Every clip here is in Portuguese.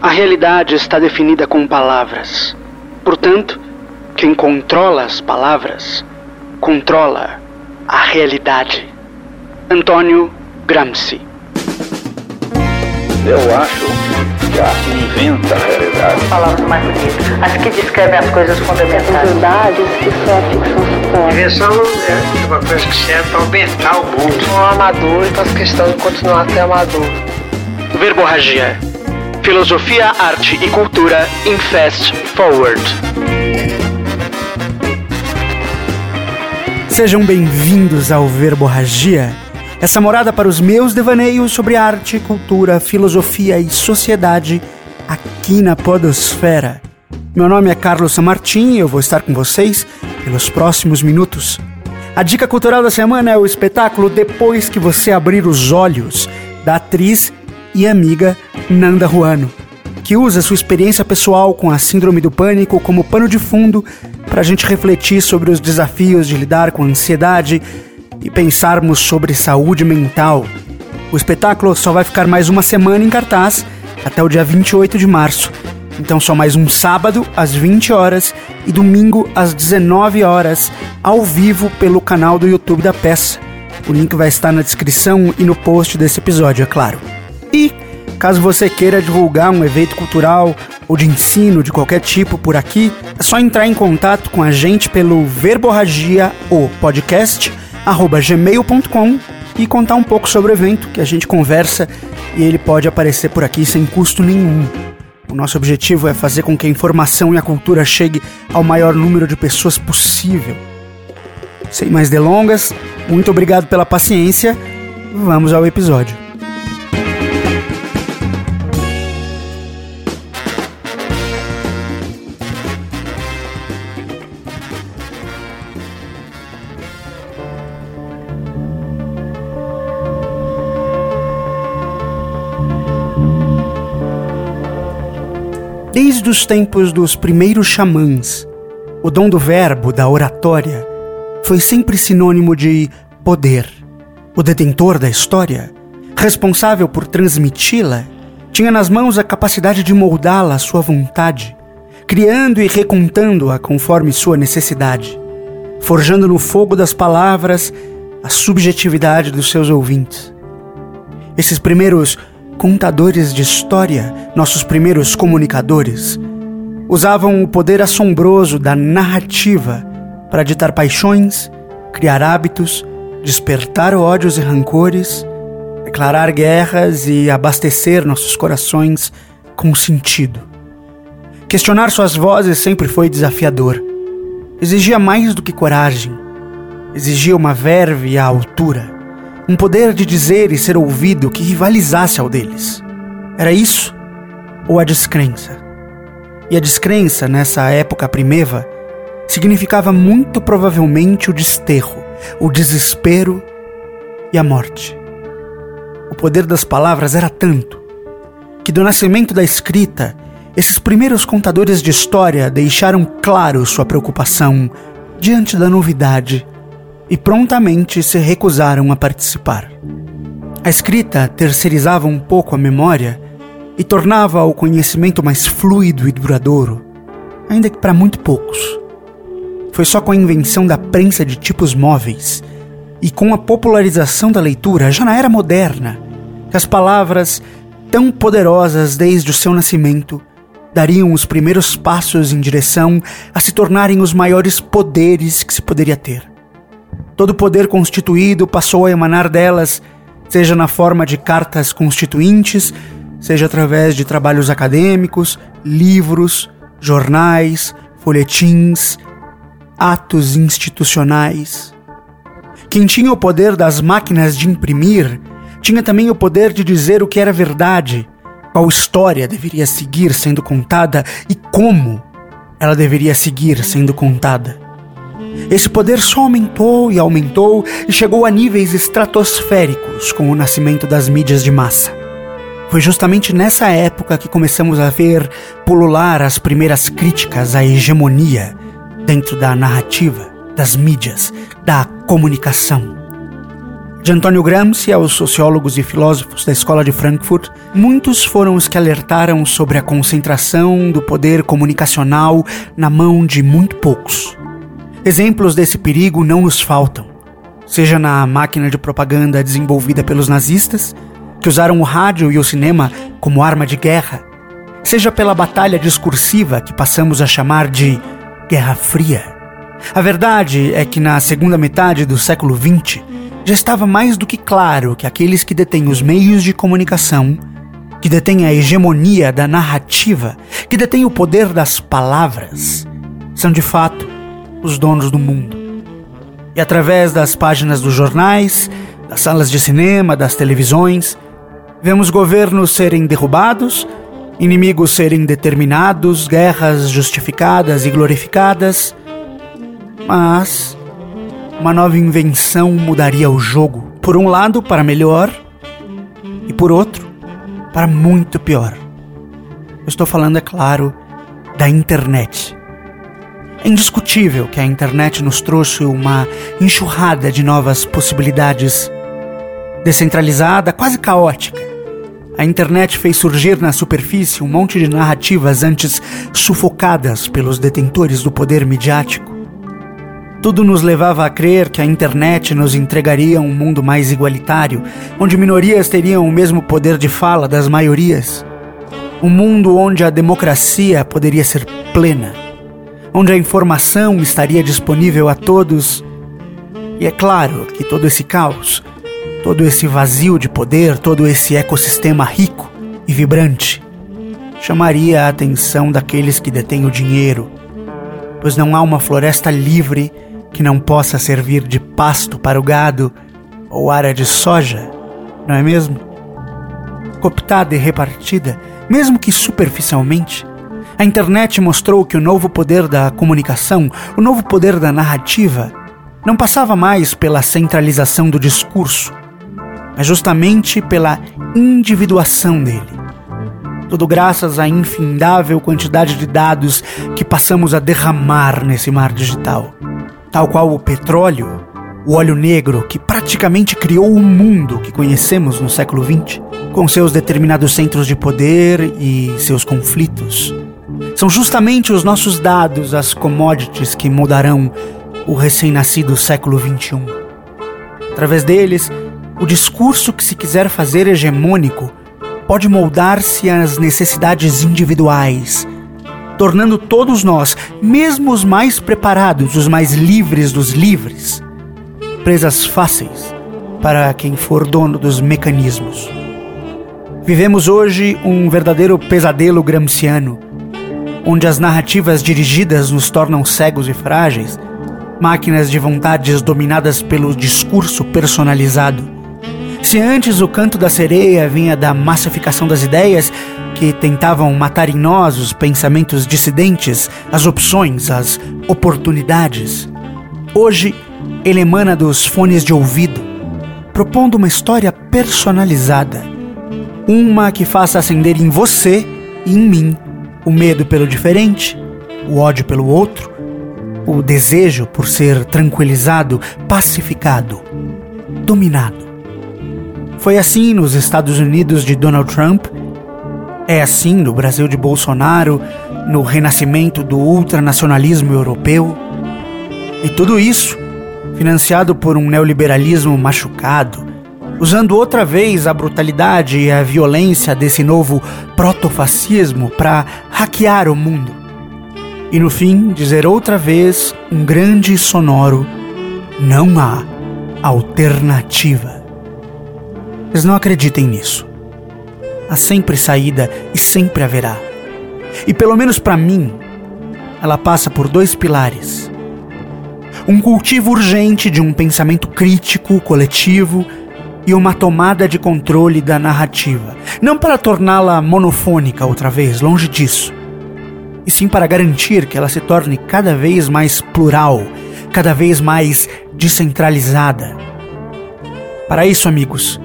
A realidade está definida com palavras. Portanto, quem controla as palavras controla a realidade. Antônio Gramsci. Eu acho que a arte inventa a realidade. Palavras mais bonitas. As que descrevem as coisas fundamentais. Verdades que só a ficção supõe. Invenção é uma coisa que serve para aumentar o mundo. Um amador e faz questão de continuar a ser amador. Verborragia. Filosofia, arte e cultura em Fast Forward. Sejam bem-vindos ao Verborragia, essa morada para os meus devaneios sobre arte, cultura, filosofia e sociedade aqui na Podosfera. Meu nome é Carlos Samartim e eu vou estar com vocês pelos próximos minutos. A dica cultural da semana é o espetáculo Depois que você abrir os olhos, da atriz e amiga Nanda Ruano, que usa sua experiência pessoal com a síndrome do pânico como pano de fundo para a gente refletir sobre os desafios de lidar com a ansiedade e pensarmos sobre saúde mental. O espetáculo só vai ficar mais uma semana em cartaz até o dia 28 de março. Então só mais um sábado às 20 horas e domingo às 19 horas, ao vivo pelo canal do YouTube da peça. O link vai estar na descrição e no post desse episódio, é claro. E caso você queira divulgar um evento cultural ou de ensino de qualquer tipo por aqui, é só entrar em contato com a gente pelo Verborragia ou podcast gmail.com e contar um pouco sobre o evento que a gente conversa e ele pode aparecer por aqui sem custo nenhum. O nosso objetivo é fazer com que a informação e a cultura chegue ao maior número de pessoas possível. Sem mais delongas, muito obrigado pela paciência. Vamos ao episódio. Desde os tempos dos primeiros xamãs, o dom do verbo, da oratória, foi sempre sinônimo de poder. O detentor da história, responsável por transmiti-la, tinha nas mãos a capacidade de moldá-la à sua vontade, criando e recontando-a conforme sua necessidade, forjando no fogo das palavras a subjetividade dos seus ouvintes. Esses primeiros contadores de história, nossos primeiros comunicadores, usavam o poder assombroso da narrativa para ditar paixões, criar hábitos, despertar ódios e rancores, declarar guerras e abastecer nossos corações com sentido. Questionar suas vozes sempre foi desafiador. Exigia mais do que coragem. Exigia uma verve à altura um poder de dizer e ser ouvido que rivalizasse ao deles. Era isso ou a descrença? E a descrença, nessa época primeva, significava muito provavelmente o desterro, o desespero e a morte. O poder das palavras era tanto que, do nascimento da escrita, esses primeiros contadores de história deixaram claro sua preocupação diante da novidade e prontamente se recusaram a participar. A escrita terceirizava um pouco a memória e tornava o conhecimento mais fluido e duradouro, ainda que para muito poucos. Foi só com a invenção da prensa de tipos móveis e com a popularização da leitura já na era moderna que as palavras, tão poderosas desde o seu nascimento, dariam os primeiros passos em direção a se tornarem os maiores poderes que se poderia ter. Todo poder constituído passou a emanar delas, seja na forma de cartas constituintes, seja através de trabalhos acadêmicos, livros, jornais, folhetins, atos institucionais. Quem tinha o poder das máquinas de imprimir, tinha também o poder de dizer o que era verdade, qual história deveria seguir sendo contada e como ela deveria seguir sendo contada. Esse poder só aumentou e aumentou e chegou a níveis estratosféricos com o nascimento das mídias de massa. Foi justamente nessa época que começamos a ver pulular as primeiras críticas à hegemonia dentro da narrativa, das mídias, da comunicação. De Antônio Gramsci aos sociólogos e filósofos da Escola de Frankfurt, muitos foram os que alertaram sobre a concentração do poder comunicacional na mão de muito poucos. Exemplos desse perigo não nos faltam, seja na máquina de propaganda desenvolvida pelos nazistas, que usaram o rádio e o cinema como arma de guerra, seja pela batalha discursiva que passamos a chamar de Guerra Fria. A verdade é que na segunda metade do século XX já estava mais do que claro que aqueles que detêm os meios de comunicação, que detêm a hegemonia da narrativa, que detêm o poder das palavras, são de fato os donos do mundo. E através das páginas dos jornais, das salas de cinema, das televisões, vemos governos serem derrubados inimigos serem determinados, guerras justificadas e glorificadas, mas uma nova invenção mudaria o jogo, por um lado para melhor e por outro para muito pior. Eu estou falando, é claro, da internet. É indiscutível que a internet nos trouxe uma enxurrada de novas possibilidades, descentralizada, quase caótica a internet fez surgir na superfície um monte de narrativas antes sufocadas pelos detentores do poder midiático. Tudo nos levava a crer que a internet nos entregaria um mundo mais igualitário, onde minorias teriam o mesmo poder de fala das maiorias. Um mundo onde a democracia poderia ser plena, onde a informação estaria disponível a todos. E é claro que todo esse caos todo esse vazio de poder, todo esse ecossistema rico e vibrante, chamaria a atenção daqueles que detêm o dinheiro, pois não há uma floresta livre que não possa servir de pasto para o gado ou área de soja, não é mesmo? Cooptada e repartida, mesmo que superficialmente, a internet mostrou que o novo poder da comunicação, o novo poder da narrativa, não passava mais pela centralização do discurso, mas justamente pela individuação dele. Tudo graças à infindável quantidade de dados que passamos a derramar nesse mar digital. Tal qual o petróleo, o óleo negro que praticamente criou o mundo que conhecemos no século XX, com seus determinados centros de poder e seus conflitos. São justamente os nossos dados, as commodities que mudarão o recém-nascido século XXI. Através deles, o discurso que se quiser fazer hegemônico pode moldar-se às necessidades individuais, tornando todos nós, mesmo os mais preparados, os mais livres dos livres, presas fáceis para quem for dono dos mecanismos. Vivemos hoje um verdadeiro pesadelo gramsciano, onde as narrativas dirigidas nos tornam cegos e frágeis, máquinas de vontades dominadas pelo discurso personalizado. Se antes o canto da sereia vinha da massificação das ideias que tentavam matar em nós os pensamentos dissidentes, as opções, as oportunidades, hoje ele emana dos fones de ouvido, propondo uma história personalizada, uma que faça acender em você e em mim o medo pelo diferente, o ódio pelo outro, o desejo por ser tranquilizado, pacificado, dominado. Foi assim nos Estados Unidos de Donald Trump, é assim no Brasil de Bolsonaro, no renascimento do ultranacionalismo europeu. E tudo isso financiado por um neoliberalismo machucado, usando outra vez a brutalidade e a violência desse novo protofascismo para hackear o mundo. E no fim, dizer outra vez um grande e sonoro: não há alternativa. Mas não acreditem nisso. Há sempre saída e sempre haverá. E pelo menos para mim, ela passa por dois pilares: um cultivo urgente de um pensamento crítico, coletivo e uma tomada de controle da narrativa, não para torná-la monofônica outra vez, longe disso, e sim para garantir que ela se torne cada vez mais plural, cada vez mais descentralizada. Para isso, amigos,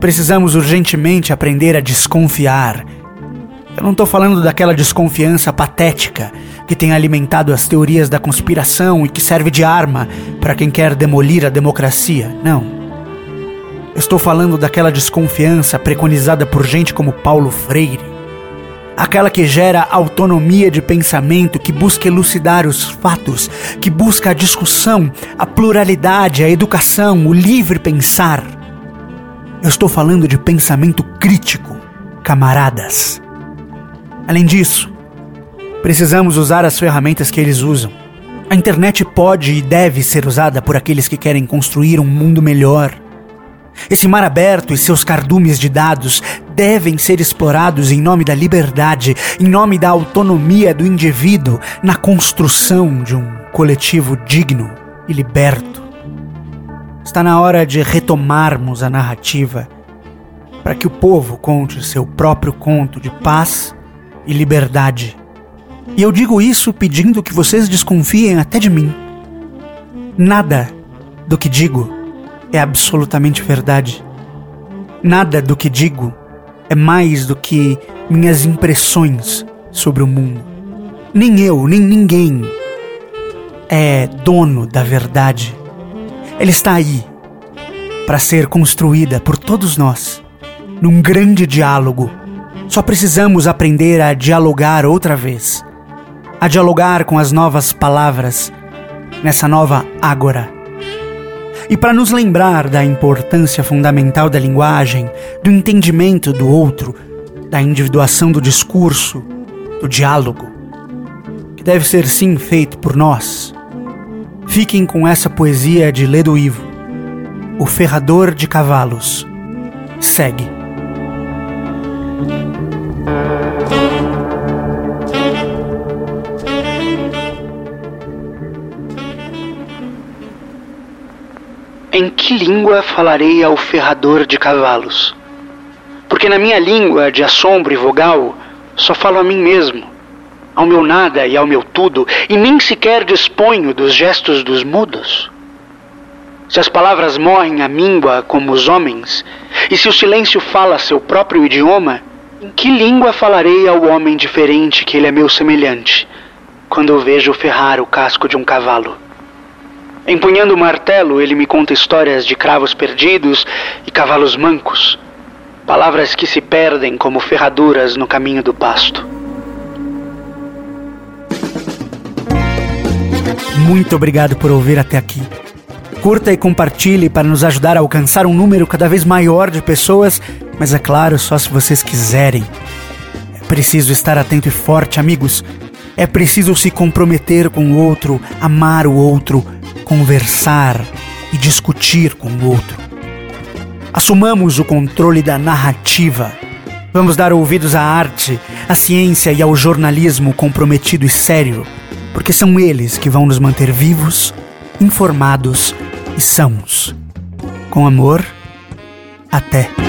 Precisamos urgentemente aprender a desconfiar. Eu não estou falando daquela desconfiança patética que tem alimentado as teorias da conspiração e que serve de arma para quem quer demolir a democracia. Não. Estou falando daquela desconfiança preconizada por gente como Paulo Freire. Aquela que gera autonomia de pensamento, que busca elucidar os fatos, que busca a discussão, a pluralidade, a educação, o livre pensar. Eu estou falando de pensamento crítico, camaradas. Além disso, precisamos usar as ferramentas que eles usam. A internet pode e deve ser usada por aqueles que querem construir um mundo melhor. Esse mar aberto e seus cardumes de dados devem ser explorados em nome da liberdade, em nome da autonomia do indivíduo na construção de um coletivo digno e liberto. Está na hora de retomarmos a narrativa para que o povo conte seu próprio conto de paz e liberdade e eu digo isso pedindo que vocês desconfiem até de mim. Nada do que digo é absolutamente verdade. Nada do que digo é mais do que minhas impressões sobre o mundo. Nem eu, nem ninguém é dono da verdade. Ela está aí para ser construída por todos nós num grande diálogo. Só precisamos aprender a dialogar outra vez a dialogar com as novas palavras nessa nova ágora. E para nos lembrar da importância fundamental da linguagem, do entendimento do outro, da individuação do discurso, do diálogo, que deve ser sim feito por nós, fiquem com essa poesia de Ledo Ivo, O Ferrador de Cavalos. Segue. Em que língua falarei ao ferrador de cavalos? Porque na minha língua de assombro e vogal só falo a mim mesmo, ao meu nada e ao meu tudo, e nem sequer disponho dos gestos dos mudos. Se as palavras morrem à míngua como os homens, e se o silêncio fala seu próprio idioma, em que língua falarei ao homem diferente que ele é meu semelhante, quando eu vejo ferrar o casco de um cavalo? Empunhando o martelo, ele me conta histórias de cravos perdidos e cavalos mancos, palavras que se perdem como ferraduras no caminho do pasto. Muito obrigado por ouvir até aqui. Curta e compartilhe para nos ajudar a alcançar um número cada vez maior de pessoas, mas é claro, só se vocês quiserem. É preciso estar atento e forte, amigos. É preciso se comprometer com o outro, amar o outro, conversar e discutir com o outro. Assumamos o controle da narrativa. Vamos dar ouvidos à arte, à ciência e ao jornalismo comprometido e sério, porque são eles que vão nos manter vivos, informados e sãos. Com amor, até.